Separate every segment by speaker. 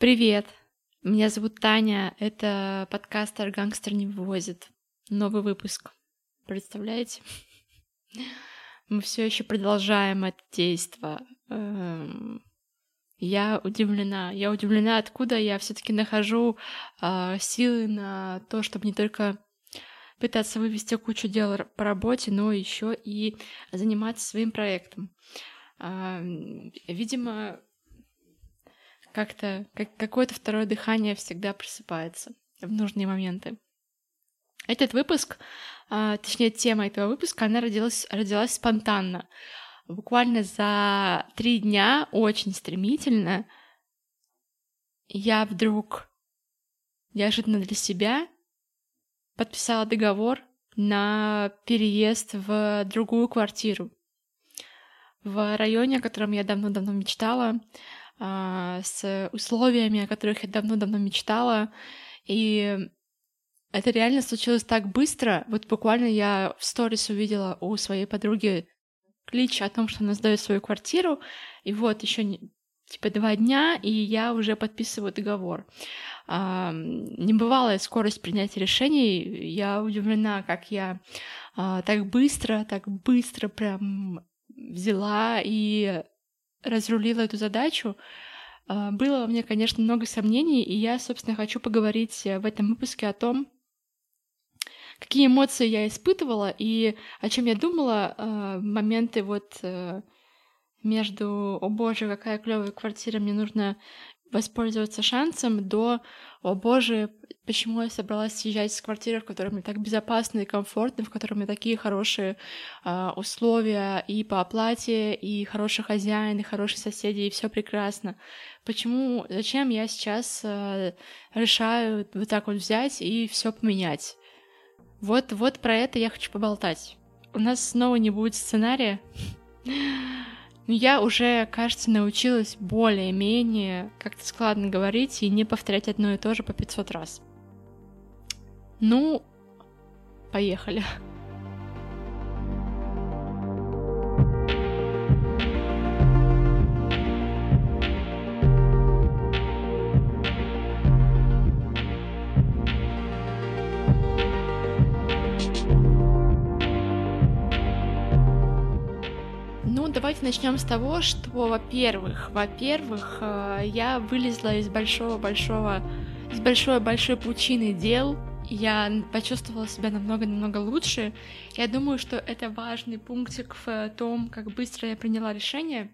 Speaker 1: Привет! Меня зовут Таня, это подкастер «Гангстер не вывозит». Новый выпуск. Представляете? Мы все еще продолжаем это действо. Эм, я удивлена. Я удивлена, откуда я все-таки нахожу э, силы на то, чтобы не только пытаться вывести кучу дел по работе, но еще и заниматься своим проектом. Э, видимо, как-то как, какое-то второе дыхание всегда просыпается в нужные моменты. Этот выпуск, а, точнее, тема этого выпуска, она родилась, родилась спонтанно. Буквально за три дня, очень стремительно, я вдруг неожиданно для себя подписала договор на переезд в другую квартиру в районе, о котором я давно-давно мечтала, с условиями, о которых я давно-давно мечтала. И это реально случилось так быстро. Вот буквально я в сторис увидела у своей подруги клич о том, что она сдает свою квартиру. И вот еще типа два дня, и я уже подписываю договор. А, небывалая скорость принятия решений. Я удивлена, как я а, так быстро, так быстро прям взяла и разрулила эту задачу. А, было у меня, конечно, много сомнений, и я, собственно, хочу поговорить э, в этом выпуске о том, какие эмоции я испытывала и о чем я думала а, в моменты вот э, между «О боже, какая клевая квартира, мне нужно воспользоваться шансом» до «О боже, почему я собралась съезжать с квартиры, в которой мне так безопасно и комфортно, в которой меня такие хорошие э, условия и по оплате, и хороший хозяин, и хорошие соседи, и все прекрасно. Почему, зачем я сейчас э, решаю вот так вот взять и все поменять? Вот, вот про это я хочу поболтать. У нас снова не будет сценария. Но я уже, кажется, научилась более-менее как-то складно говорить и не повторять одно и то же по 500 раз. Ну, поехали. Давайте начнем с того, что, во-первых, во-первых, э, я вылезла из большого-большого, из большой-большой пучины дел, я почувствовала себя намного-намного лучше. Я думаю, что это важный пунктик в том, как быстро я приняла решение.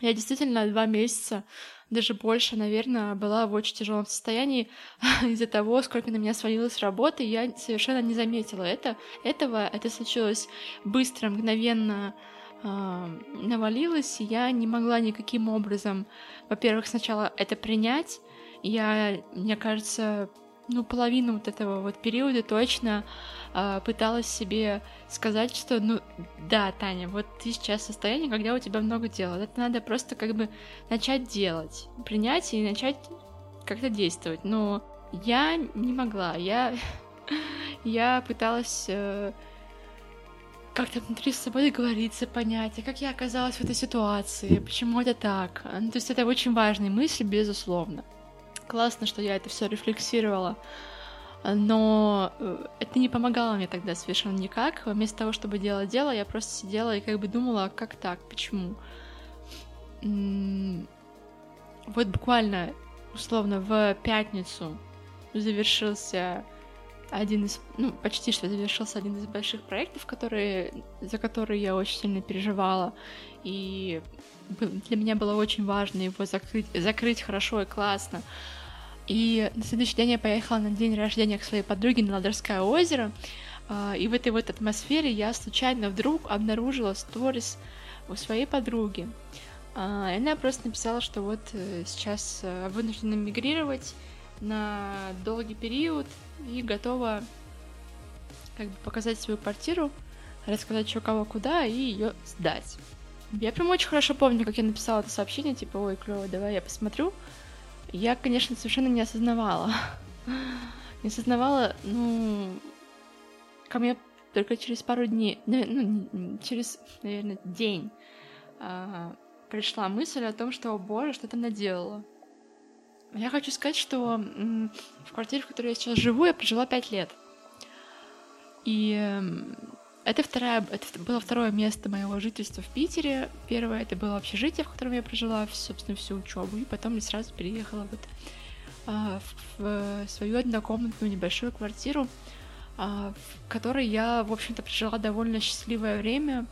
Speaker 1: Я действительно два месяца, даже больше, наверное, была в очень тяжелом состоянии из-за того, сколько на меня свалилось работы, я совершенно не заметила это, этого. Это случилось быстро, мгновенно э, навалилось, и я не могла никаким образом, во-первых, сначала это принять. Я, мне кажется, ну, половину вот этого вот периода точно э, пыталась себе сказать, что, ну, да, Таня, вот ты сейчас в состоянии, когда у тебя много дел. Это надо просто как бы начать делать, принять и начать как-то действовать. Но я не могла, я, я пыталась э, как-то внутри с собой договориться, понять, а как я оказалась в этой ситуации, почему это так. Ну, то есть это очень важные мысли, безусловно классно, что я это все рефлексировала. Но э, это не помогало мне тогда совершенно никак. Вместо того, чтобы делать дело, я просто сидела и как бы думала, как так, почему. Вот буквально, условно, в пятницу завершился один из, ну, почти что завершился один из больших проектов, которые, за которые я очень сильно переживала. И для меня было очень важно его закрыть, закрыть хорошо и классно. И на следующий день я поехала на день рождения к своей подруге на Ладожское озеро. А, и в этой вот атмосфере я случайно вдруг обнаружила сторис у своей подруги. А, и она просто написала, что вот э, сейчас э, вынуждена мигрировать на долгий период и готова как бы показать свою квартиру, рассказать, что кого куда, и ее сдать. Я прям очень хорошо помню, как я написала это сообщение, типа, ой, клево, давай я посмотрю. Я, конечно, совершенно не осознавала. Не осознавала, ну, ко мне только через пару дней, ну, через, наверное, день а, пришла мысль о том, что, о боже, что ты наделала. Я хочу сказать, что в квартире, в которой я сейчас живу, я прожила пять лет. И это, вторая, это было второе место моего жительства в Питере. Первое это было общежитие, в котором я прожила, собственно, всю учебу. И потом я сразу переехала вот а, в свою однокомнатную небольшую квартиру, а, в которой я, в общем-то, прожила довольно счастливое время.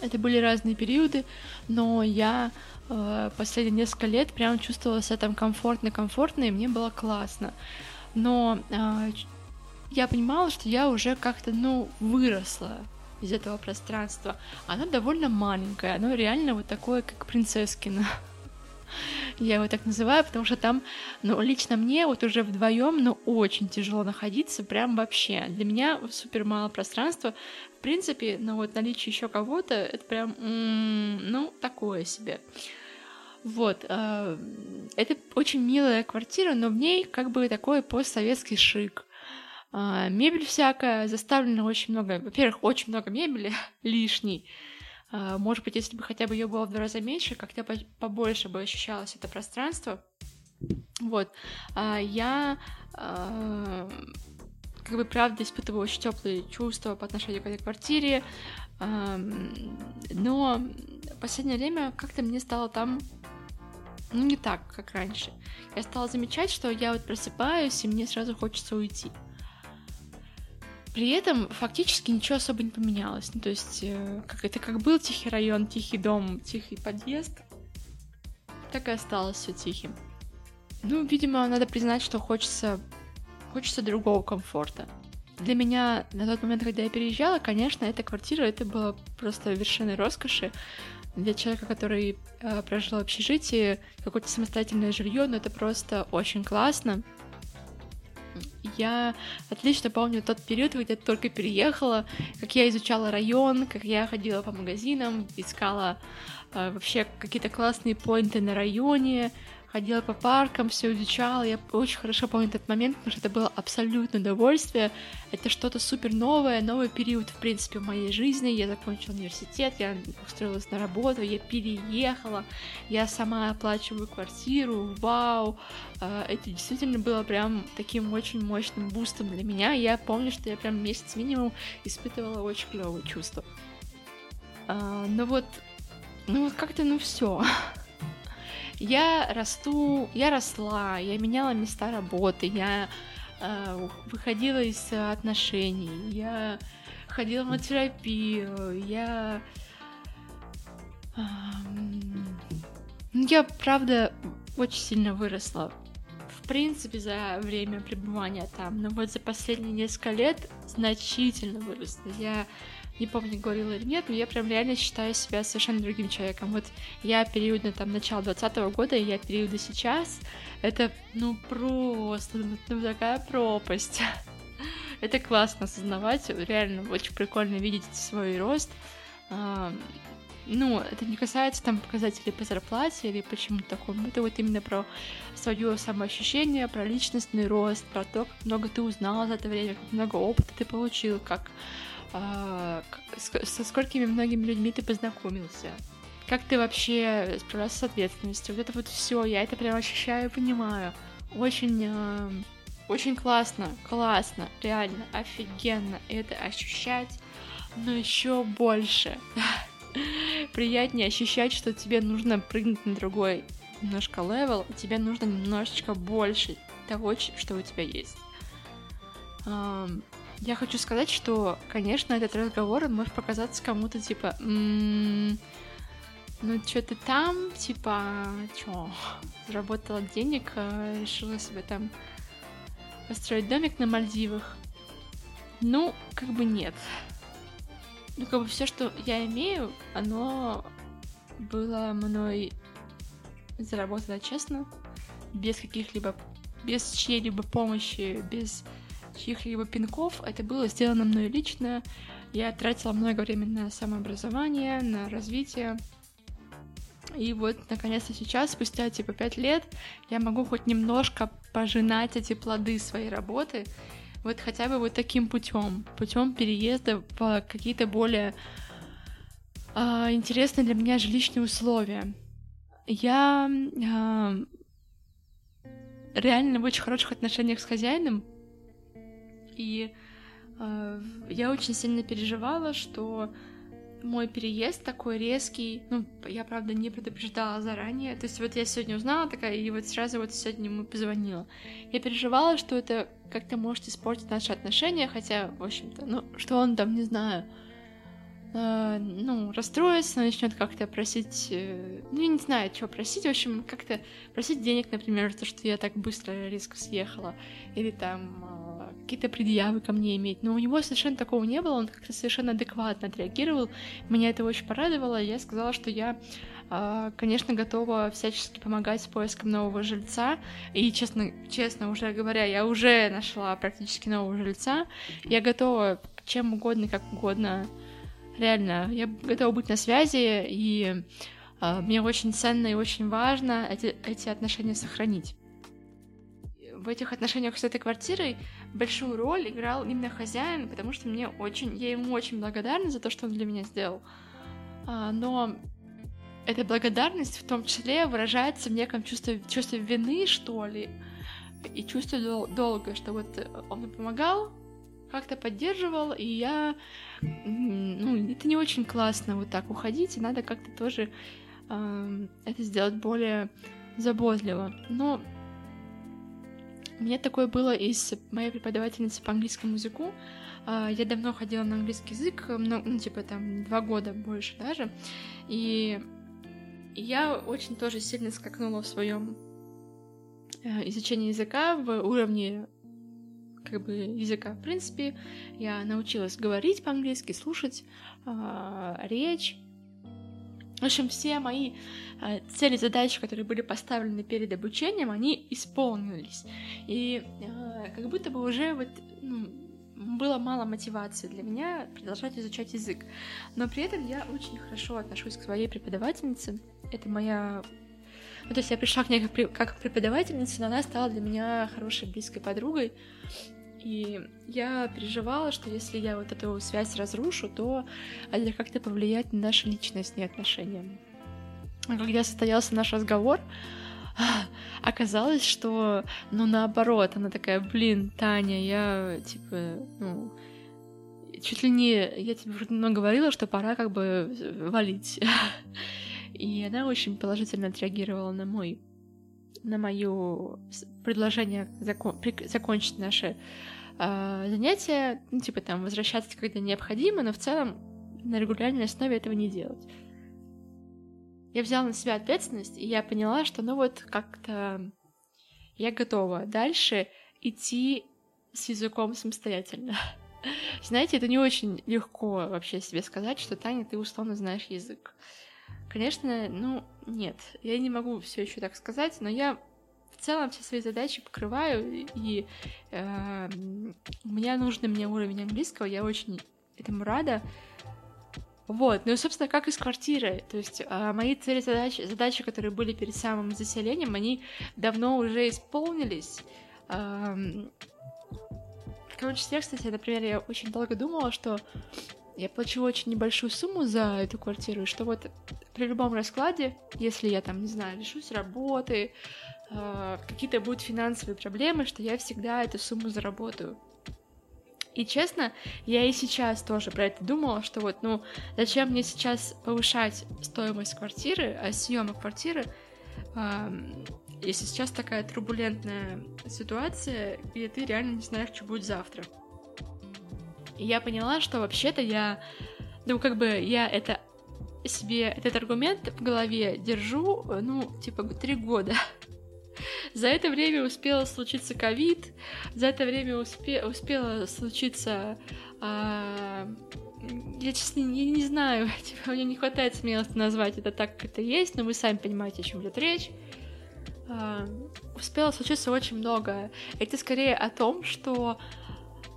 Speaker 1: Это были разные периоды, но я а, последние несколько лет прям чувствовала себя там комфортно-комфортно, и мне было классно. Но я понимала, что я уже как-то, ну, выросла из этого пространства. Оно довольно маленькое, оно реально вот такое, как принцесскино. Я его так называю, потому что там, ну, лично мне вот уже вдвоем, ну, очень тяжело находиться, прям вообще. Для меня супер мало пространства. В принципе, ну, вот наличие еще кого-то, это прям, ну, такое себе. Вот, э, это очень милая квартира, но в ней как бы такой постсоветский шик. А, мебель всякая, заставлена очень много, во-первых, очень много мебели лишней. А, может быть, если бы хотя бы ее было в два раза меньше, как-то побольше бы ощущалось это пространство. Вот. А, я как бы правда испытываю очень теплые чувства по отношению к этой квартире, но в последнее время как-то мне стало там ну, не так, как раньше. Я стала замечать, что я вот просыпаюсь, и мне сразу хочется уйти. При этом фактически ничего особо не поменялось. Ну, то есть, э, как это как был тихий район, тихий дом, тихий подъезд, так и осталось все тихим. Ну, видимо, надо признать, что хочется, хочется другого комфорта. Для меня на тот момент, когда я переезжала, конечно, эта квартира, это было просто вершиной роскоши. Для человека, который э, прожил в общежитии, какое-то самостоятельное жилье, ну это просто очень классно. Я отлично помню тот период, когда только переехала, как я изучала район, как я ходила по магазинам, искала э, вообще какие-то классные поинты на районе, ходила по паркам, все изучала. Я очень хорошо помню этот момент, потому что это было абсолютно удовольствие. Это что-то супер новое, новый период, в принципе, в моей жизни. Я закончила университет, я устроилась на работу, я переехала, я сама оплачиваю квартиру, вау. А, это действительно было прям таким очень мощным бустом для меня. Я помню, что я прям месяц минимум испытывала очень клевые чувства. А, но вот, ну вот как-то, ну все. Я расту, я росла, я меняла места работы, я э, выходила из отношений, я ходила на терапию, я... Э, я, правда, очень сильно выросла. В принципе, за время пребывания там, но вот за последние несколько лет значительно выросла. Я не помню, говорила или нет, но я прям реально считаю себя совершенно другим человеком. Вот я период на там начало 20 года, и я периода сейчас, это, ну, просто, ну, ну такая пропасть. это классно осознавать, реально очень прикольно видеть свой рост. ну, это не касается там показателей по зарплате или почему-то такому. Это вот именно про свое самоощущение, про личностный рост, про то, как много ты узнал за это время, как много опыта ты получил, как а, со сколькими многими людьми ты познакомился, как ты вообще справлялся с ответственностью. Вот это вот все, я это прям ощущаю понимаю. Очень, э, очень классно, классно, реально, офигенно это ощущать, но еще больше. Приятнее ощущать, что тебе нужно прыгнуть на другой немножко level, тебе нужно немножечко больше того, что у тебя есть. Я хочу сказать, что, конечно, этот разговор он может показаться кому-то типа, м-м, ну что ты там, типа, чё, заработала денег, а решила себе там построить домик на Мальдивах. Ну, как бы нет. Ну, как бы все, что я имею, оно было мной заработано честно, без каких-либо, без чьей-либо помощи, без чьих-либо пинков. Это было сделано мной лично. Я тратила много времени на самообразование, на развитие. И вот, наконец-то сейчас, спустя типа пять лет, я могу хоть немножко пожинать эти плоды своей работы, вот хотя бы вот таким путем, путем переезда в какие-то более э, интересные для меня жилищные условия. Я э, реально в очень хороших отношениях с хозяином, и э, я очень сильно переживала, что мой переезд такой резкий, ну, я, правда, не предупреждала заранее, то есть вот я сегодня узнала такая, и вот сразу вот сегодня ему позвонила. Я переживала, что это как-то может испортить наши отношения, хотя, в общем-то, ну, что он там, не знаю, э, ну, расстроится, начнет как-то просить, э, ну, я не знаю, что просить, в общем, как-то просить денег, например, за то, что я так быстро резко съехала, или там какие-то предъявы ко мне иметь. Но у него совершенно такого не было, он как-то совершенно адекватно отреагировал. Меня это очень порадовало. Я сказала, что я а, конечно, готова всячески помогать с поиском нового жильца. И, честно, честно уже говоря, я уже нашла практически нового жильца. Я готова чем угодно, как угодно. Реально, я готова быть на связи, и uh, мне очень ценно и очень важно эти, эти отношения сохранить в этих отношениях с этой квартирой большую роль играл именно хозяин, потому что мне очень, я ему очень благодарна за то, что он для меня сделал. А, но эта благодарность в том числе выражается в неком чувстве, чувстве вины, что ли, и чувстве дол- долга, что вот он мне помогал, как-то поддерживал, и я... Ну, это не очень классно вот так уходить, и надо как-то тоже э, это сделать более заботливо. Но у меня такое было и с моей преподавательницей по английскому языку. А, я давно ходила на английский язык, ну, типа там два года больше даже. И я очень тоже сильно скакнула в своем э, изучении языка в уровне как бы языка. В принципе, я научилась говорить по-английски, слушать э, речь, в общем, все мои э, цели, задачи, которые были поставлены перед обучением, они исполнились. И э, как будто бы уже вот ну, было мало мотивации для меня продолжать изучать язык. Но при этом я очень хорошо отношусь к своей преподавательнице. Это моя ну, то есть я пришла к ней как преподавательница, но она стала для меня хорошей близкой подругой. И я переживала, что если я вот эту связь разрушу, то это как-то повлияет на наши личностные отношения. А когда состоялся наш разговор, оказалось, что, ну, наоборот, она такая, блин, Таня, я, типа, ну, чуть ли не, я тебе уже давно говорила, что пора как бы валить. И она очень положительно отреагировала на мой на мое предложение закон, закончить наше э, занятие, ну, типа там возвращаться, когда необходимо, но в целом на регулярной основе этого не делать. Я взяла на себя ответственность, и я поняла, что ну вот как-то я готова дальше идти с языком самостоятельно. Знаете, это не очень легко вообще себе сказать, что Таня, ты условно знаешь язык. Конечно, ну, нет, я не могу все еще так сказать, но я в целом все свои задачи покрываю, и э, меня нужный мне уровень английского, я очень этому рада. Вот, ну и, собственно, как и с квартирой. То есть э, мои цели, задачи, задачи, которые были перед самым заселением, они давно уже исполнились. Э, в том кстати, например, я очень долго думала, что я плачу очень небольшую сумму за эту квартиру, и что вот при любом раскладе, если я там, не знаю, лишусь работы, э, какие-то будут финансовые проблемы, что я всегда эту сумму заработаю. И честно, я и сейчас тоже про это думала, что вот, ну, зачем мне сейчас повышать стоимость квартиры, а съема квартиры, э, если сейчас такая турбулентная ситуация, где ты реально не знаешь, что будет завтра. И я поняла, что вообще-то я, ну, как бы я это себе этот аргумент в голове держу, ну, типа, три года. За это время успело случиться ковид, за это время успе успело случиться... А... Я, честно, не, не знаю, типа, мне не хватает смелости назвать это так, как это есть, но вы сами понимаете, о чем идет речь. А... Успело случиться очень много. Это скорее о том, что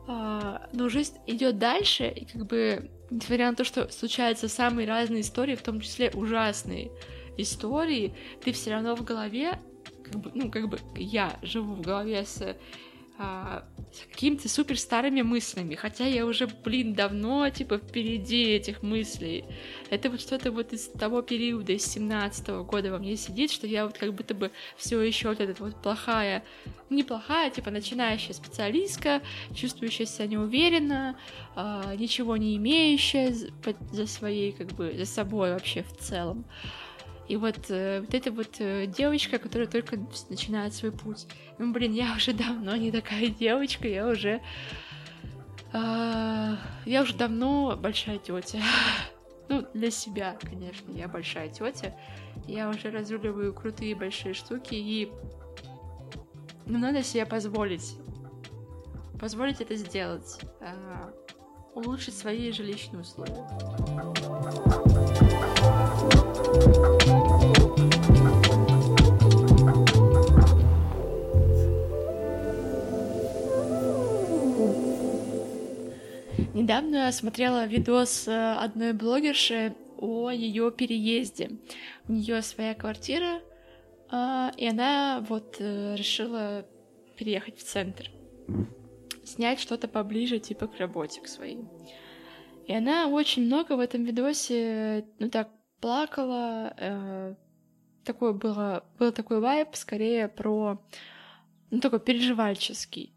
Speaker 1: но жизнь идет дальше, и как бы, несмотря на то, что случаются самые разные истории, в том числе ужасные истории, ты все равно в голове, как бы, ну, как бы я живу в голове с а, с какими-то супер старыми мыслями, хотя я уже, блин, давно, типа, впереди этих мыслей. Это вот что-то вот из того периода, из 17 -го года во мне сидит, что я вот как будто бы все еще вот эта вот плохая, неплохая, типа, начинающая специалистка, чувствующая себя неуверенно, э, ничего не имеющая за своей, как бы, за собой вообще в целом. И вот, э, вот эта вот э, девочка, которая только начинает свой путь. Ну, блин, я уже давно не такая девочка, я уже... Э, я уже давно большая тетя. ну, для себя, конечно, я большая тетя. Я уже разруливаю крутые большие штуки, и ну, надо себе позволить. Позволить это сделать. Э, улучшить свои жилищные условия. Недавно смотрела видос э, одной блогерши о ее переезде. У нее своя квартира, а, и она вот э, решила переехать в центр, снять что-то поближе, типа к работе к своей. И она очень много в этом видосе, ну так, плакала. Э, такое было, был такой вайб, скорее про, ну, такой переживальческий.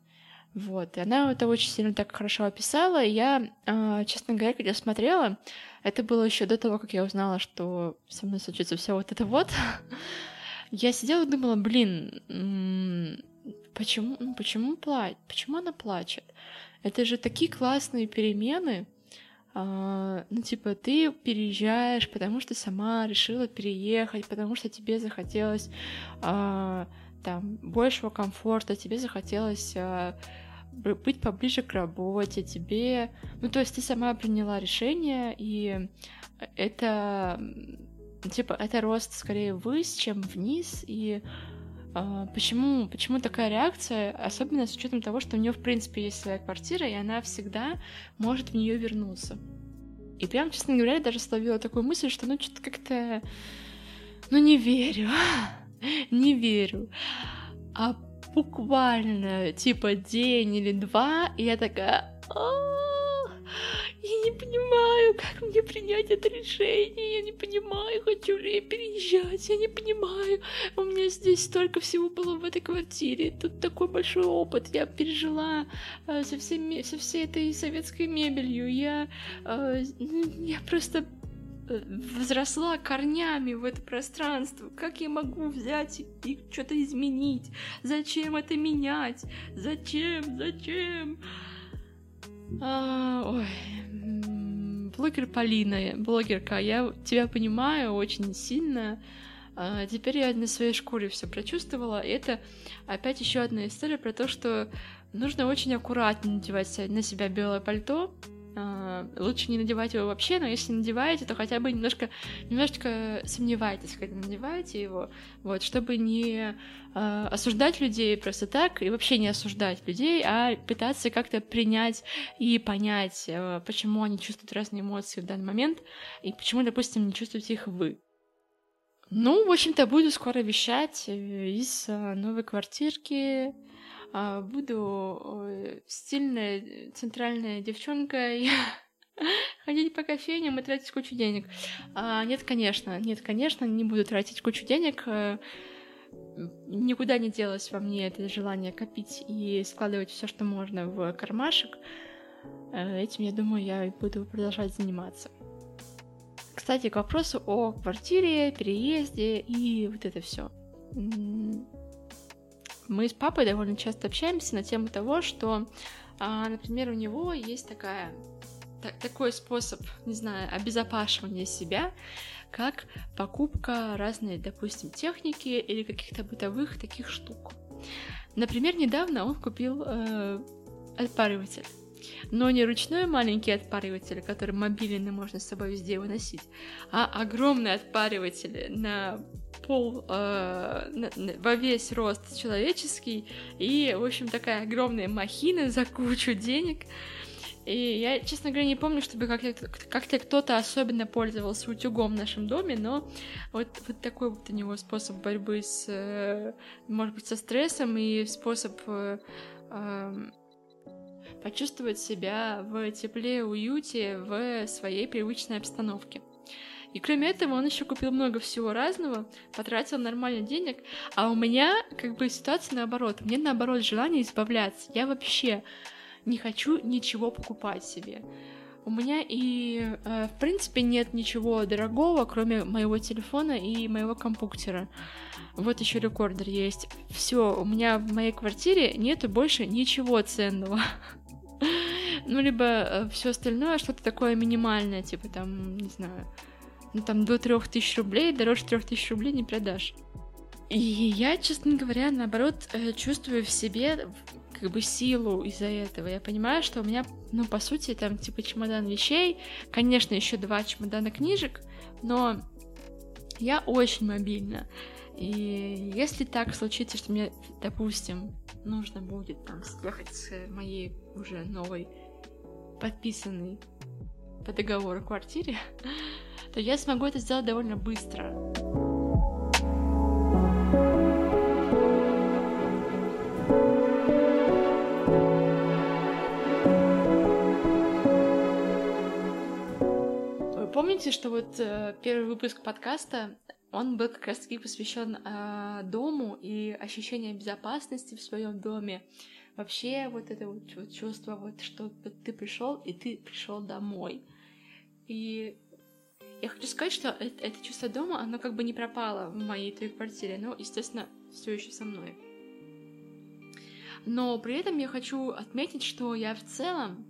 Speaker 1: Вот, и она это очень сильно так хорошо описала, я, э, честно говоря, когда смотрела, это было еще до того, как я узнала, что со мной случится все вот это вот, я сидела и думала, блин, почему, ну, почему плачет, почему она плачет? Это же такие классные перемены, а, ну, типа, ты переезжаешь, потому что сама решила переехать, потому что тебе захотелось а, там большего комфорта, тебе захотелось а, быть поближе к работе, тебе... Ну, то есть ты сама приняла решение, и это, типа, это рост скорее ввысь, чем вниз, и а, почему, почему такая реакция, особенно с учетом того, что у нее в принципе есть своя квартира, и она всегда может в нее вернуться. И прям, честно говоря, я даже словила такую мысль, что ну что-то как-то... Ну не верю, не верю. А буквально типа день или два, и я такая... Я не понимаю, как мне принять это решение. Я не понимаю, хочу ли я переезжать. Я не понимаю. У меня здесь столько всего было в этой квартире. Тут такой большой опыт. Я пережила э, со, всеми, со всей этой советской мебелью. Я, э, я просто возросла корнями в это пространство. Как я могу взять и что-то изменить? Зачем это менять? Зачем? Зачем? А, ой, блогер Полина, блогерка, я тебя понимаю очень сильно. А, теперь я на своей шкуре все прочувствовала. Это опять еще одна история про то, что нужно очень аккуратно надевать на себя белое пальто, лучше не надевать его вообще, но если надеваете, то хотя бы немножко, немножечко сомневайтесь, когда надеваете его, вот, чтобы не uh, осуждать людей просто так и вообще не осуждать людей, а пытаться как-то принять и понять, uh, почему они чувствуют разные эмоции в данный момент и почему, допустим, не чувствуете их вы. Ну, в общем-то, буду скоро вещать э, из новой квартирки, а, буду стильная центральная девчонка и ходить по кофейням и тратить кучу денег. А, нет, конечно, нет, конечно, не буду тратить кучу денег. Э, никуда не делось во мне это желание копить и складывать все, что можно в кармашек. Э, этим, я думаю, я буду продолжать заниматься. Кстати, к вопросу о квартире, переезде и вот это все. Мы с папой довольно часто общаемся на тему того, что, а, например, у него есть такая такой способ, не знаю, обезопашивания себя, как покупка разной, допустим, техники или каких-то бытовых таких штук. Например, недавно он купил э, отпариватель. Но не ручной маленький отпариватель, который мобильный можно с собой везде выносить, а огромный отпариватель на пол э, во весь рост человеческий, и, в общем, такая огромная махина за кучу денег. И я, честно говоря, не помню, чтобы как-то, как-то кто-то особенно пользовался утюгом в нашем доме, но вот, вот такой вот у него способ борьбы с, э, может быть, со стрессом и способ э, э, почувствовать себя в тепле, уюте, в своей привычной обстановке. И кроме этого, он еще купил много всего разного, потратил нормально денег, а у меня как бы ситуация наоборот. Мне наоборот желание избавляться. Я вообще не хочу ничего покупать себе. У меня и, э, в принципе, нет ничего дорогого, кроме моего телефона и моего компьютера. Вот еще рекордер есть. Все, у меня в моей квартире нету больше ничего ценного. Ну, либо э, все остальное что-то такое минимальное, типа там, не знаю, ну там до трех тысяч рублей, дороже трех тысяч рублей не продашь. И я, честно говоря, наоборот, э, чувствую в себе как бы силу из-за этого. Я понимаю, что у меня, ну, по сути, там, типа, чемодан вещей, конечно, еще два чемодана книжек, но я очень мобильна. И если так случится, что мне, допустим, нужно будет там съехать с моей уже новой подписанной по договору квартире, то я смогу это сделать довольно быстро. помните, что вот э, первый выпуск подкаста, он был как раз-таки посвящен э, дому и ощущению безопасности в своем доме. Вообще вот это вот, вот чувство, вот что ты пришел и ты пришел домой. И я хочу сказать, что это, это чувство дома, оно как бы не пропало в моей той квартире, но, естественно, все еще со мной. Но при этом я хочу отметить, что я в целом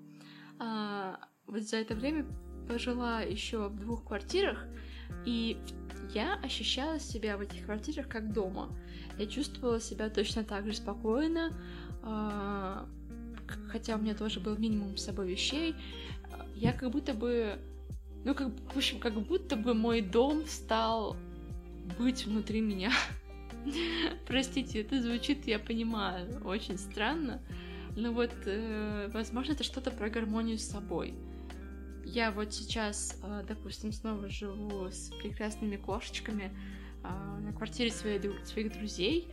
Speaker 1: а, вот за это время пожила еще в двух квартирах, и я ощущала себя в этих квартирах как дома. Я чувствовала себя точно так же спокойно, хотя у меня тоже был минимум с собой вещей. Я как будто бы ну, как, в общем, как будто бы мой дом стал быть внутри меня. Простите, это звучит, я понимаю, очень странно, но вот, э, возможно, это что-то про гармонию с собой. Я вот сейчас, э, допустим, снова живу с прекрасными кошечками э, на квартире своих, своих друзей,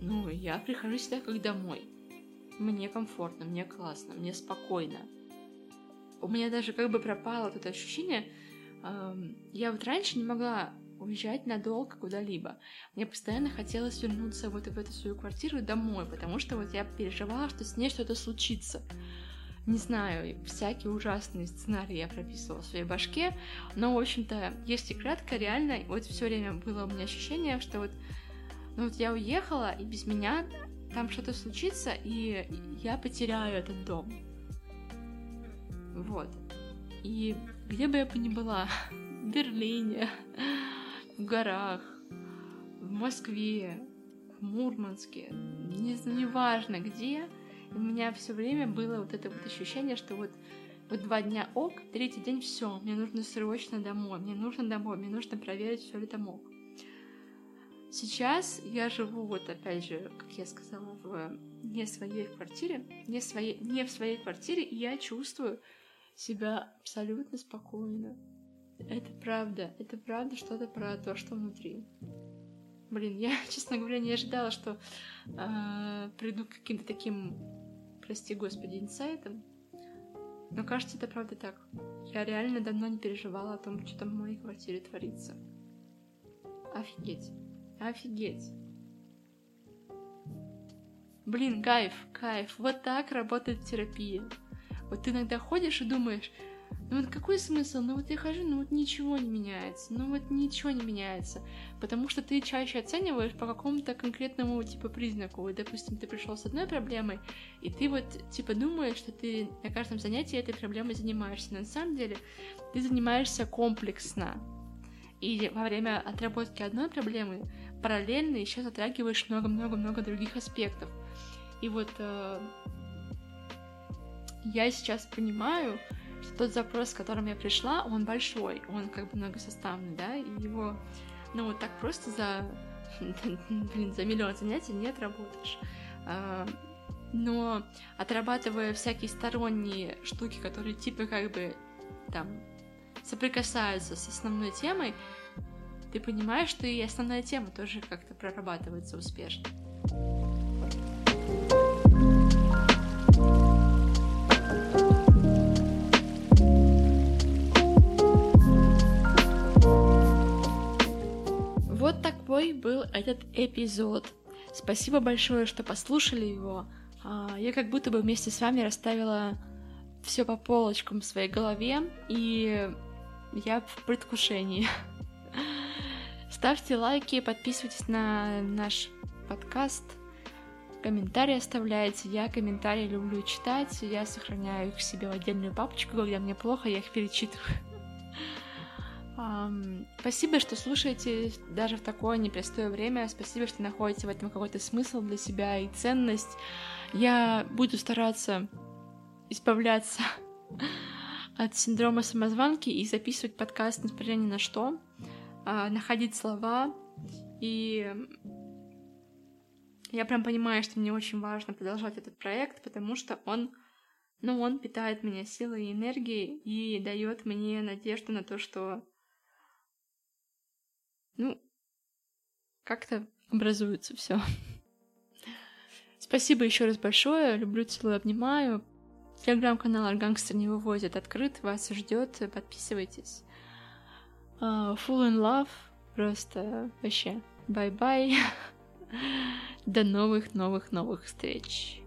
Speaker 1: ну, я прихожу сюда как домой. Мне комфортно, мне классно, мне спокойно у меня даже как бы пропало это ощущение. Я вот раньше не могла уезжать надолго куда-либо. Мне постоянно хотелось вернуться вот в эту свою квартиру домой, потому что вот я переживала, что с ней что-то случится. Не знаю, всякие ужасные сценарии я прописывала в своей башке, но, в общем-то, если кратко, реально, вот все время было у меня ощущение, что вот, ну вот я уехала, и без меня там что-то случится, и я потеряю этот дом. Вот. И где бы я бы ни была, в Берлине, в горах, в Москве, в Мурманске, не, неважно где, у меня все время было вот это вот ощущение, что вот вот два дня ок, третий день все, мне нужно срочно домой, мне нужно домой, мне нужно проверить, все ли там ок. Сейчас я живу, вот опять же, как я сказала, в не своей квартире, не, своей, не в своей квартире, и я чувствую, себя абсолютно спокойно. Это правда, это правда что-то про то, что внутри. Блин, я, честно говоря, не ожидала, что э, приду к каким-то таким, прости господи, инсайтам. Но кажется, это правда так. Я реально давно не переживала о том, что там в моей квартире творится. Офигеть. Офигеть. Блин, кайф, кайф. Вот так работает терапия. Вот ты иногда ходишь и думаешь, ну вот какой смысл? Ну вот я хожу, ну вот ничего не меняется, ну вот ничего не меняется, потому что ты чаще оцениваешь по какому-то конкретному типа признаку. Вот, допустим, ты пришел с одной проблемой, и ты вот типа думаешь, что ты на каждом занятии этой проблемой занимаешься, но на самом деле ты занимаешься комплексно. И во время отработки одной проблемы параллельно еще затрагиваешь много-много-много других аспектов. И вот э, я сейчас понимаю, что тот запрос, с которым я пришла, он большой, он как бы многосоставный, да, и его, ну, вот так просто за, блин, за миллион занятий не отработаешь. А, но отрабатывая всякие сторонние штуки, которые типа как бы там соприкасаются с основной темой, ты понимаешь, что и основная тема тоже как-то прорабатывается успешно. Вот такой был этот эпизод. Спасибо большое, что послушали его. А, я как будто бы вместе с вами расставила все по полочкам в своей голове, и я в предвкушении. Ставьте лайки, подписывайтесь на наш подкаст, комментарии оставляйте. Я комментарии люблю читать, я сохраняю их себе в отдельную папочку, когда мне плохо, я их перечитываю. Спасибо, что слушаете даже в такое непростое время. Спасибо, что находите в этом какой-то смысл для себя и ценность. Я буду стараться избавляться от синдрома самозванки и записывать подкаст, несмотря ни на что, находить слова. И я прям понимаю, что мне очень важно продолжать этот проект, потому что он, ну, он питает меня силой и энергией и дает мне надежду на то, что ну, как-то образуется все. Спасибо еще раз большое. Люблю, целую, обнимаю. Телеграм-канал Аргангстер не вывозит открыт, вас ждет. Подписывайтесь. Uh, full in love. Просто вообще. Bye-bye. До новых, новых, новых встреч.